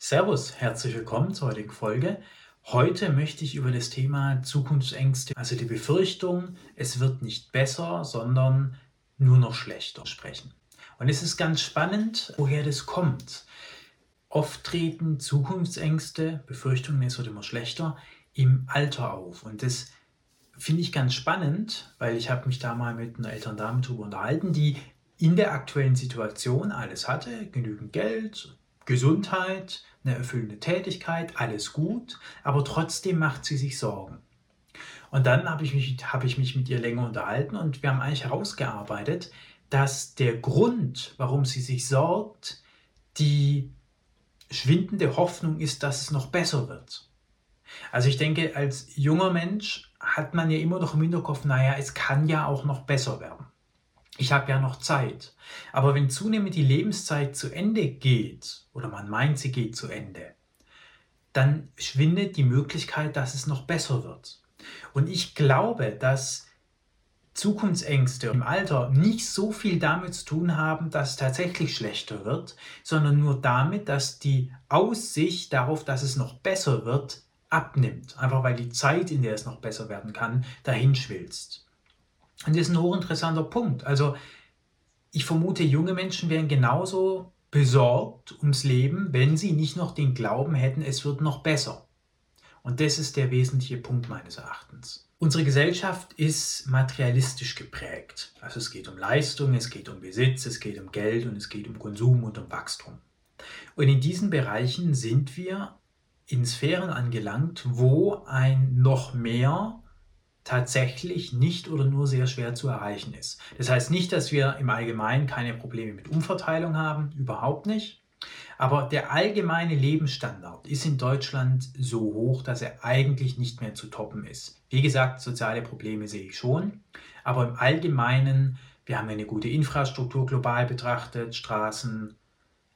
Servus, herzlich willkommen zur heutigen Folge. Heute möchte ich über das Thema Zukunftsängste, also die Befürchtung, es wird nicht besser, sondern nur noch schlechter sprechen. Und es ist ganz spannend, woher das kommt. Oft treten Zukunftsängste, Befürchtungen, es wird immer schlechter, im Alter auf. Und das finde ich ganz spannend, weil ich habe mich da mal mit einer älteren Dame darüber unterhalten, die in der aktuellen Situation alles hatte, genügend Geld, Gesundheit, eine erfüllende Tätigkeit, alles gut, aber trotzdem macht sie sich Sorgen. Und dann habe ich, mich, habe ich mich mit ihr länger unterhalten und wir haben eigentlich herausgearbeitet, dass der Grund, warum sie sich sorgt, die schwindende Hoffnung ist, dass es noch besser wird. Also ich denke, als junger Mensch hat man ja immer noch im Hinterkopf, naja, es kann ja auch noch besser werden ich habe ja noch Zeit. Aber wenn zunehmend die Lebenszeit zu Ende geht oder man meint, sie geht zu Ende, dann schwindet die Möglichkeit, dass es noch besser wird. Und ich glaube, dass Zukunftsängste im Alter nicht so viel damit zu tun haben, dass es tatsächlich schlechter wird, sondern nur damit, dass die Aussicht darauf, dass es noch besser wird, abnimmt. Einfach weil die Zeit, in der es noch besser werden kann, dahin schwilzt. Und das ist ein hochinteressanter Punkt. Also ich vermute, junge Menschen wären genauso besorgt ums Leben, wenn sie nicht noch den Glauben hätten, es wird noch besser. Und das ist der wesentliche Punkt meines Erachtens. Unsere Gesellschaft ist materialistisch geprägt. Also es geht um Leistung, es geht um Besitz, es geht um Geld und es geht um Konsum und um Wachstum. Und in diesen Bereichen sind wir in Sphären angelangt, wo ein noch mehr tatsächlich nicht oder nur sehr schwer zu erreichen ist. Das heißt nicht, dass wir im Allgemeinen keine Probleme mit Umverteilung haben, überhaupt nicht. Aber der allgemeine Lebensstandard ist in Deutschland so hoch, dass er eigentlich nicht mehr zu toppen ist. Wie gesagt, soziale Probleme sehe ich schon, aber im Allgemeinen, wir haben eine gute Infrastruktur global betrachtet, Straßen,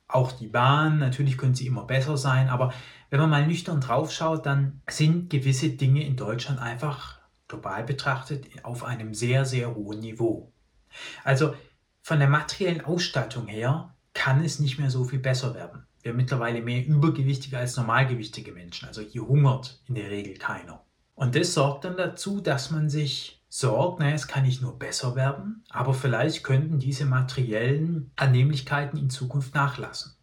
auch die Bahn, natürlich können sie immer besser sein, aber wenn man mal nüchtern drauf schaut, dann sind gewisse Dinge in Deutschland einfach global betrachtet auf einem sehr, sehr hohen Niveau. Also von der materiellen Ausstattung her kann es nicht mehr so viel besser werden. Wir haben mittlerweile mehr übergewichtige als normalgewichtige Menschen. Also hier hungert in der Regel keiner. Und das sorgt dann dazu, dass man sich sorgt, naja, es kann nicht nur besser werden, aber vielleicht könnten diese materiellen Annehmlichkeiten in Zukunft nachlassen.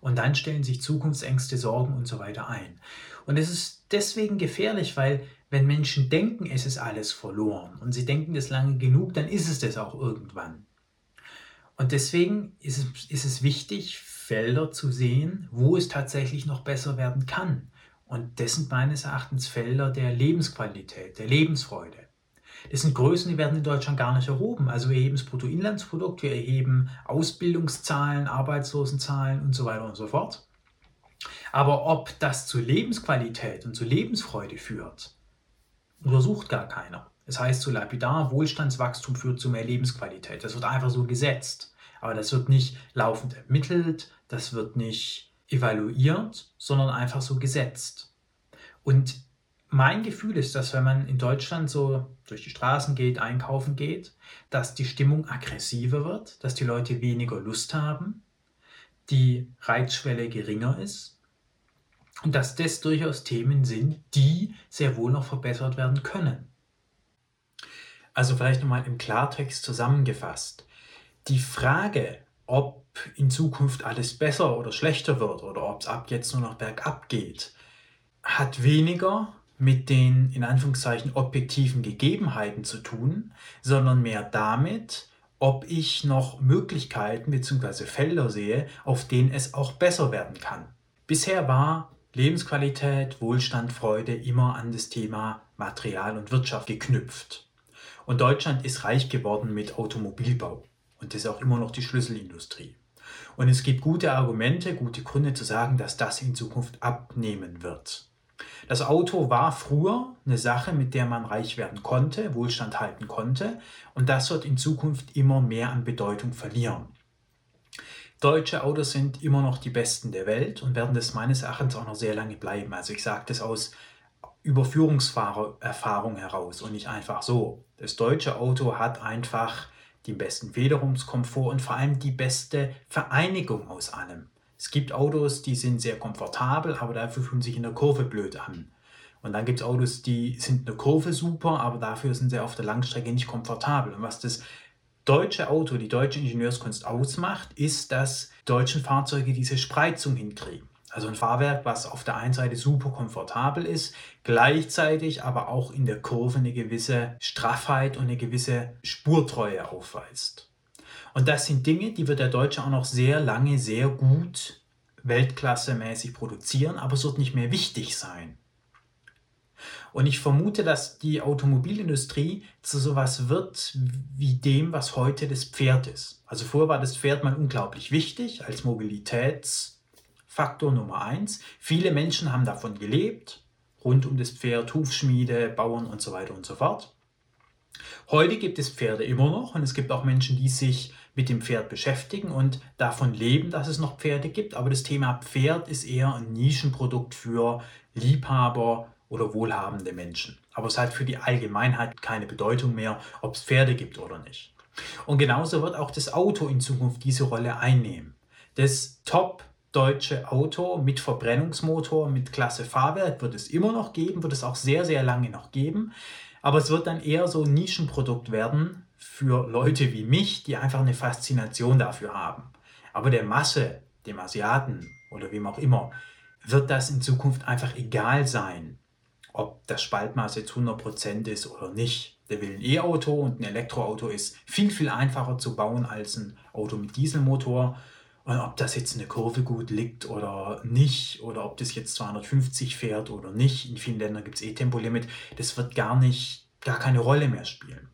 Und dann stellen sich Zukunftsängste, Sorgen und so weiter ein. Und es ist deswegen gefährlich, weil wenn Menschen denken, es ist alles verloren und sie denken das lange genug, dann ist es das auch irgendwann. Und deswegen ist es, ist es wichtig, Felder zu sehen, wo es tatsächlich noch besser werden kann. Und das sind meines Erachtens Felder der Lebensqualität, der Lebensfreude. Das sind Größen, die werden in Deutschland gar nicht erhoben. Also wir erheben das Bruttoinlandsprodukt, wir erheben Ausbildungszahlen, Arbeitslosenzahlen und so weiter und so fort. Aber ob das zu Lebensqualität und zu Lebensfreude führt, untersucht gar keiner. Es heißt so lapidar, Wohlstandswachstum führt zu mehr Lebensqualität. Das wird einfach so gesetzt. Aber das wird nicht laufend ermittelt, das wird nicht evaluiert, sondern einfach so gesetzt. Und mein Gefühl ist, dass wenn man in Deutschland so durch die Straßen geht, einkaufen geht, dass die Stimmung aggressiver wird, dass die Leute weniger Lust haben, die Reizschwelle geringer ist dass das durchaus Themen sind, die sehr wohl noch verbessert werden können. Also vielleicht nochmal im Klartext zusammengefasst. Die Frage, ob in Zukunft alles besser oder schlechter wird oder ob es ab jetzt nur noch bergab geht, hat weniger mit den in Anführungszeichen objektiven Gegebenheiten zu tun, sondern mehr damit, ob ich noch Möglichkeiten bzw. Felder sehe, auf denen es auch besser werden kann. Bisher war Lebensqualität, Wohlstand, Freude immer an das Thema Material und Wirtschaft geknüpft. Und Deutschland ist reich geworden mit Automobilbau. Und das ist auch immer noch die Schlüsselindustrie. Und es gibt gute Argumente, gute Gründe zu sagen, dass das in Zukunft abnehmen wird. Das Auto war früher eine Sache, mit der man reich werden konnte, Wohlstand halten konnte. Und das wird in Zukunft immer mehr an Bedeutung verlieren. Deutsche Autos sind immer noch die besten der Welt und werden das meines Erachtens auch noch sehr lange bleiben. Also ich sage das aus Überführungsfahrererfahrung heraus und nicht einfach so. Das deutsche Auto hat einfach den besten Federungskomfort und vor allem die beste Vereinigung aus allem. Es gibt Autos, die sind sehr komfortabel, aber dafür fühlen sich in der Kurve blöd an. Und dann gibt es Autos, die sind in der Kurve super, aber dafür sind sie auf der Langstrecke nicht komfortabel. Und was das deutsche Auto, die deutsche Ingenieurskunst ausmacht, ist, dass deutschen Fahrzeuge diese Spreizung hinkriegen. Also ein Fahrwerk, was auf der einen Seite super komfortabel ist, gleichzeitig aber auch in der Kurve eine gewisse Straffheit und eine gewisse Spurtreue aufweist. Und das sind Dinge, die wird der Deutsche auch noch sehr lange, sehr gut weltklassemäßig produzieren, aber es wird nicht mehr wichtig sein. Und ich vermute, dass die Automobilindustrie zu sowas wird wie dem, was heute das Pferd ist. Also vorher war das Pferd mal unglaublich wichtig als Mobilitätsfaktor Nummer eins. Viele Menschen haben davon gelebt, rund um das Pferd, Hufschmiede, Bauern und so weiter und so fort. Heute gibt es Pferde immer noch und es gibt auch Menschen, die sich mit dem Pferd beschäftigen und davon leben, dass es noch Pferde gibt. Aber das Thema Pferd ist eher ein Nischenprodukt für Liebhaber oder wohlhabende Menschen. Aber es hat für die Allgemeinheit keine Bedeutung mehr, ob es Pferde gibt oder nicht. Und genauso wird auch das Auto in Zukunft diese Rolle einnehmen. Das Top deutsche Auto mit Verbrennungsmotor, mit Klasse Fahrwerk wird es immer noch geben, wird es auch sehr, sehr lange noch geben. Aber es wird dann eher so ein Nischenprodukt werden für Leute wie mich, die einfach eine Faszination dafür haben. Aber der Masse, dem Asiaten oder wem auch immer, wird das in Zukunft einfach egal sein, ob das Spaltmaß jetzt 100% ist oder nicht. Der will ein E-Auto und ein Elektroauto ist viel, viel einfacher zu bauen als ein Auto mit Dieselmotor. Und ob das jetzt eine Kurve gut liegt oder nicht, oder ob das jetzt 250 fährt oder nicht, in vielen Ländern gibt es E-Tempolimit, das wird gar nicht, gar keine Rolle mehr spielen.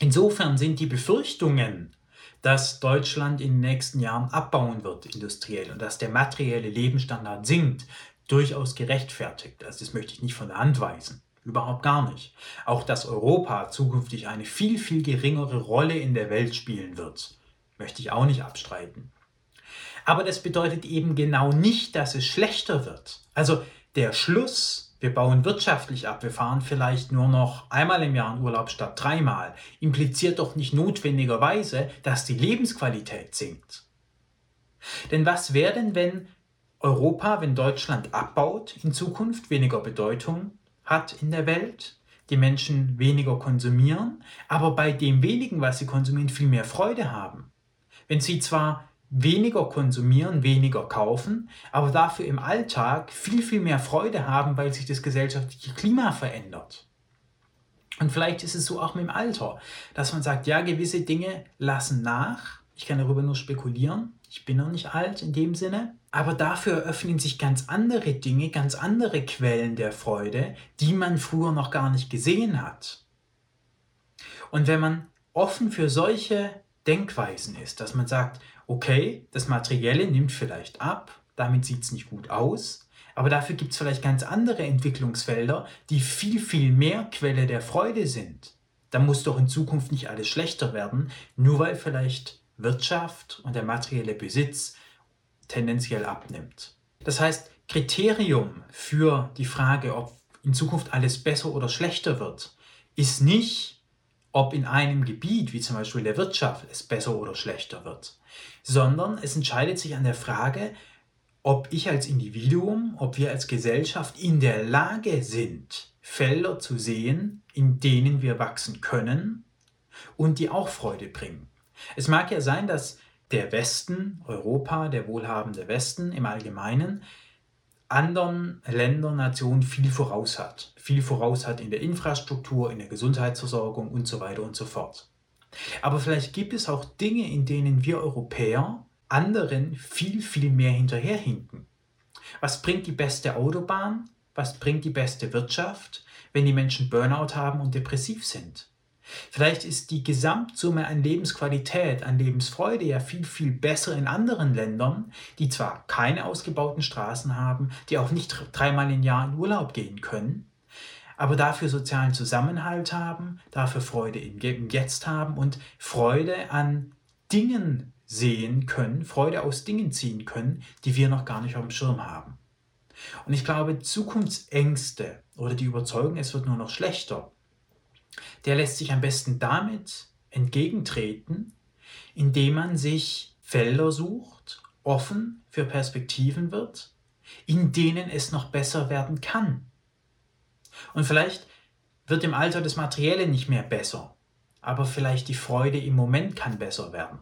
Insofern sind die Befürchtungen, dass Deutschland in den nächsten Jahren abbauen wird industriell und dass der materielle Lebensstandard sinkt, durchaus gerechtfertigt. Also das möchte ich nicht von der Hand weisen. Überhaupt gar nicht. Auch dass Europa zukünftig eine viel, viel geringere Rolle in der Welt spielen wird, möchte ich auch nicht abstreiten. Aber das bedeutet eben genau nicht, dass es schlechter wird. Also der Schluss, wir bauen wirtschaftlich ab, wir fahren vielleicht nur noch einmal im Jahr in Urlaub statt dreimal, impliziert doch nicht notwendigerweise, dass die Lebensqualität sinkt. Denn was wäre denn, wenn Europa, wenn Deutschland abbaut in Zukunft, weniger Bedeutung hat in der Welt, die Menschen weniger konsumieren, aber bei dem wenigen, was sie konsumieren, viel mehr Freude haben. Wenn sie zwar weniger konsumieren, weniger kaufen, aber dafür im Alltag viel, viel mehr Freude haben, weil sich das gesellschaftliche Klima verändert. Und vielleicht ist es so auch mit dem Alter, dass man sagt, ja, gewisse Dinge lassen nach. Ich kann darüber nur spekulieren. Ich bin noch nicht alt in dem Sinne. Aber dafür eröffnen sich ganz andere Dinge, ganz andere Quellen der Freude, die man früher noch gar nicht gesehen hat. Und wenn man offen für solche Denkweisen ist, dass man sagt, okay, das Materielle nimmt vielleicht ab, damit sieht es nicht gut aus, aber dafür gibt es vielleicht ganz andere Entwicklungsfelder, die viel, viel mehr Quelle der Freude sind. Da muss doch in Zukunft nicht alles schlechter werden, nur weil vielleicht Wirtschaft und der materielle Besitz tendenziell abnimmt. Das heißt, Kriterium für die Frage, ob in Zukunft alles besser oder schlechter wird, ist nicht, ob in einem Gebiet, wie zum Beispiel der Wirtschaft, es besser oder schlechter wird, sondern es entscheidet sich an der Frage, ob ich als Individuum, ob wir als Gesellschaft in der Lage sind, Felder zu sehen, in denen wir wachsen können und die auch Freude bringen. Es mag ja sein, dass der Westen, Europa, der wohlhabende Westen im Allgemeinen, anderen Ländern, Nationen viel voraus hat. Viel voraus hat in der Infrastruktur, in der Gesundheitsversorgung und so weiter und so fort. Aber vielleicht gibt es auch Dinge, in denen wir Europäer anderen viel, viel mehr hinterherhinken. Was bringt die beste Autobahn? Was bringt die beste Wirtschaft, wenn die Menschen Burnout haben und depressiv sind? Vielleicht ist die Gesamtsumme an Lebensqualität, an Lebensfreude ja viel, viel besser in anderen Ländern, die zwar keine ausgebauten Straßen haben, die auch nicht dreimal im Jahr in Urlaub gehen können, aber dafür sozialen Zusammenhalt haben, dafür Freude im Jetzt haben und Freude an Dingen sehen können, Freude aus Dingen ziehen können, die wir noch gar nicht auf dem Schirm haben. Und ich glaube, Zukunftsängste oder die Überzeugung, es wird nur noch schlechter, der lässt sich am besten damit entgegentreten, indem man sich Felder sucht, offen für Perspektiven wird, in denen es noch besser werden kann. Und vielleicht wird im Alter das Materielle nicht mehr besser, aber vielleicht die Freude im Moment kann besser werden,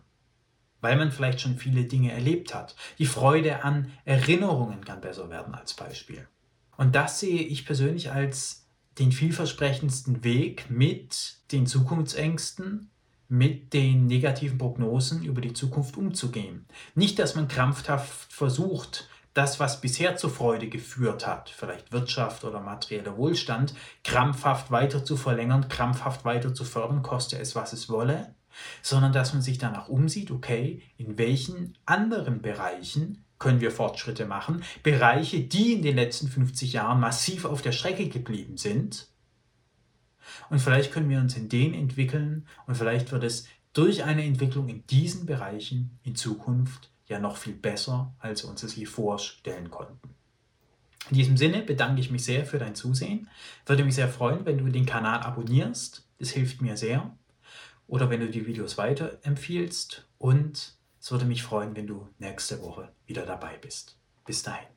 weil man vielleicht schon viele Dinge erlebt hat. Die Freude an Erinnerungen kann besser werden als Beispiel. Und das sehe ich persönlich als den vielversprechendsten Weg mit den Zukunftsängsten, mit den negativen Prognosen über die Zukunft umzugehen. Nicht, dass man krampfhaft versucht, das, was bisher zur Freude geführt hat, vielleicht Wirtschaft oder materieller Wohlstand, krampfhaft weiter zu verlängern, krampfhaft weiter zu fördern, koste es, was es wolle, sondern dass man sich danach umsieht, okay, in welchen anderen Bereichen können wir Fortschritte machen, Bereiche, die in den letzten 50 Jahren massiv auf der Strecke geblieben sind. Und vielleicht können wir uns in denen entwickeln und vielleicht wird es durch eine Entwicklung in diesen Bereichen in Zukunft ja noch viel besser, als wir uns es je vorstellen konnten. In diesem Sinne bedanke ich mich sehr für dein Zusehen. Würde mich sehr freuen, wenn du den Kanal abonnierst. Das hilft mir sehr. Oder wenn du die Videos weiterempfiehlst. Und es würde mich freuen, wenn du nächste Woche wieder dabei bist. Bis dahin.